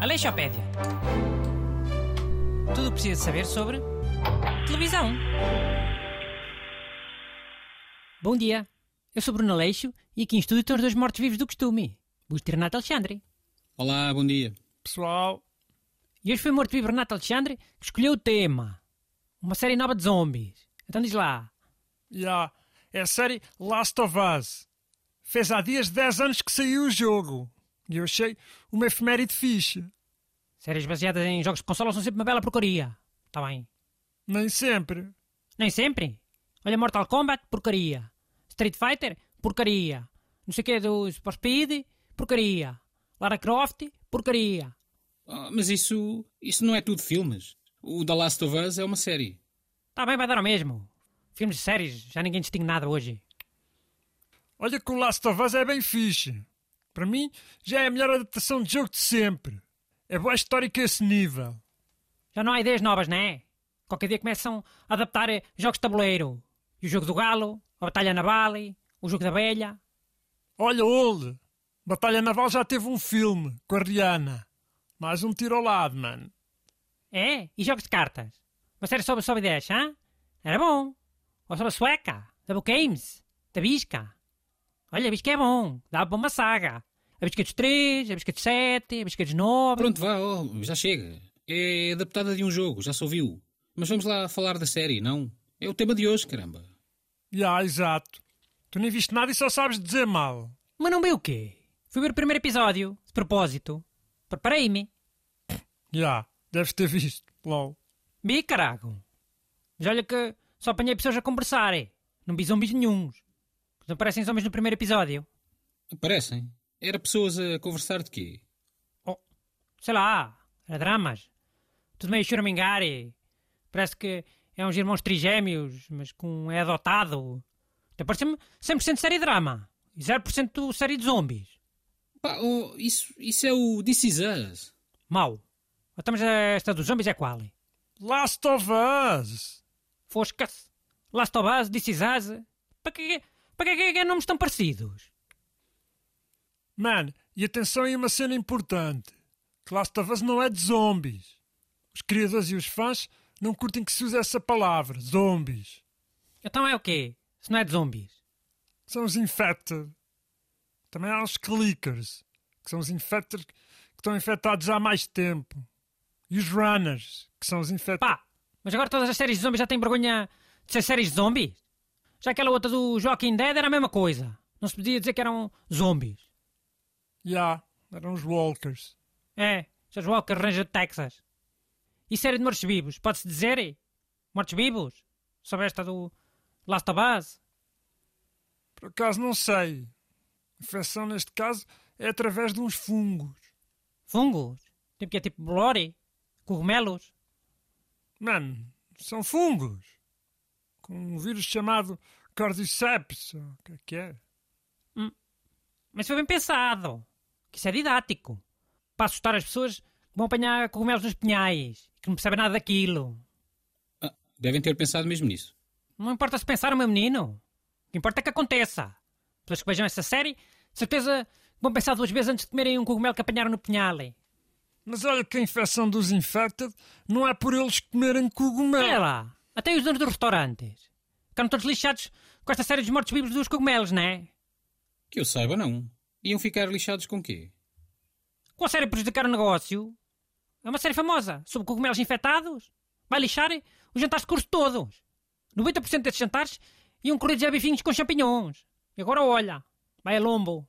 Aleixopédia. Tudo o que precisa saber sobre televisão. Bom dia. Eu sou Bruno Aleixo e aqui em estúdio estão os dois mortos-vivos do costume. Busto e Renato Alexandre. Olá, bom dia. Pessoal, E hoje foi morto-vivo Renato Alexandre que escolheu o tema. Uma série nova de zombies. Então diz lá. já, é a série Last of Us. Fez há dias 10 anos que saiu o jogo. E eu achei uma efeméride fixe. Séries baseadas em jogos de consola são sempre uma bela porcaria. Está bem. Nem sempre. Nem sempre. Olha, Mortal Kombat, porcaria. Street Fighter, porcaria. Não sei o que do Super Speed, porcaria. Lara Croft, porcaria. Ah, mas isso, isso não é tudo filmes. O The Last of Us é uma série. Está bem, vai dar ao mesmo. Filmes e séries, já ninguém distingue nada hoje. Olha que o Last of Us é bem fixe. Para mim, já é a melhor adaptação de jogo de sempre. É boa histórica a esse nível. Já não há ideias novas, não é? Qualquer dia começam a adaptar eh, jogos de tabuleiro. E o jogo do galo, a batalha naval, o jogo da velha. Olha, Old. Batalha Naval já teve um filme com a Rihanna. Mais um tiro ao lado, mano. É? E jogos de cartas? Uma série sobre, sobre 10, hã? Era bom. Ou sobre a sueca, da Games, da Bisca. Olha, a Bisca é bom. Dá para uma saga. A Bisca dos 3, a Bisca dos 7, a Bisca dos 9. Pronto, vá, oh, já chega. É adaptada de um jogo, já se ouviu. Mas vamos lá falar da série, não? É o tema de hoje, caramba. Já, exato. Tu nem viste nada e só sabes dizer mal. Mas não vi o quê? Fui ver o primeiro episódio, de propósito. Preparei-me. Já, deves ter visto. LOL. Vi, carago. Mas olha que só apanhei pessoas a conversar. eh. Não vi zombies nenhuns. Não aparecem zombies no primeiro episódio. Aparecem. Era pessoas a conversar de quê? Oh, sei lá, era dramas. Tudo meio choramingar e parece que é uns irmãos trigêmeos, mas com é adotado. Até parece-me 100% série de drama e 0% série de zombies. Pá, oh, isso, isso é o This Is Us. Mau. Então, mas esta dos zombies é qual? Last of Us! Fosca-se. Last of Us, This. Para que, para que, que é nomes tão parecidos? Man, e atenção aí uma cena importante. Que Last of Us não é de zombies. Os criadores e os fãs não curtem que se use essa palavra, zombies. Então é o quê? Se não é de zombies? São os infected. Também há os clickers, que são os infected que estão infectados há mais tempo. E os runners, que são os infectados. Pá, mas agora todas as séries de zombies já têm vergonha de ser séries de zombies? Já aquela outra do Joaquim Dead era a mesma coisa. Não se podia dizer que eram zombies. Já, eram os walkers. É, seus Walker Ranger de Texas. E série de mortos-vivos, pode-se dizer? Mortos-vivos? Sobre esta do Last of Us? Por acaso não sei. A infecção neste caso é através de uns fungos. Fungos? Tipo que é tipo Blory? Cogumelos? Mano, são fungos. Com um vírus chamado Cordyceps. ou O que é que é? Mas foi bem pensado. Que isso é didático. Para assustar as pessoas que vão apanhar cogumelos nos pinhais. Que não percebem nada daquilo. Ah, devem ter pensado mesmo nisso. Não importa se pensar o meu menino. O que importa é que aconteça. Pessoas que vejam essa série, de certeza vão pensar duas vezes antes de comerem um cogumelo que apanharam no pinhal. Mas olha que a infecção dos infected não é por eles comerem Olha cogumelo. lá, até os donos dos restaurantes. Ficaram todos lixados com esta série dos mortos-vivos dos cogumelos, não é? Que eu saiba, não. Iam ficar lixados com quê? Com a série prejudicar o negócio. É uma série famosa sobre cogumelos infectados. Vai lixar os jantares de curso todos. 90% desses jantares iam correr a bifinhos com champignons. E agora olha, vai a lombo.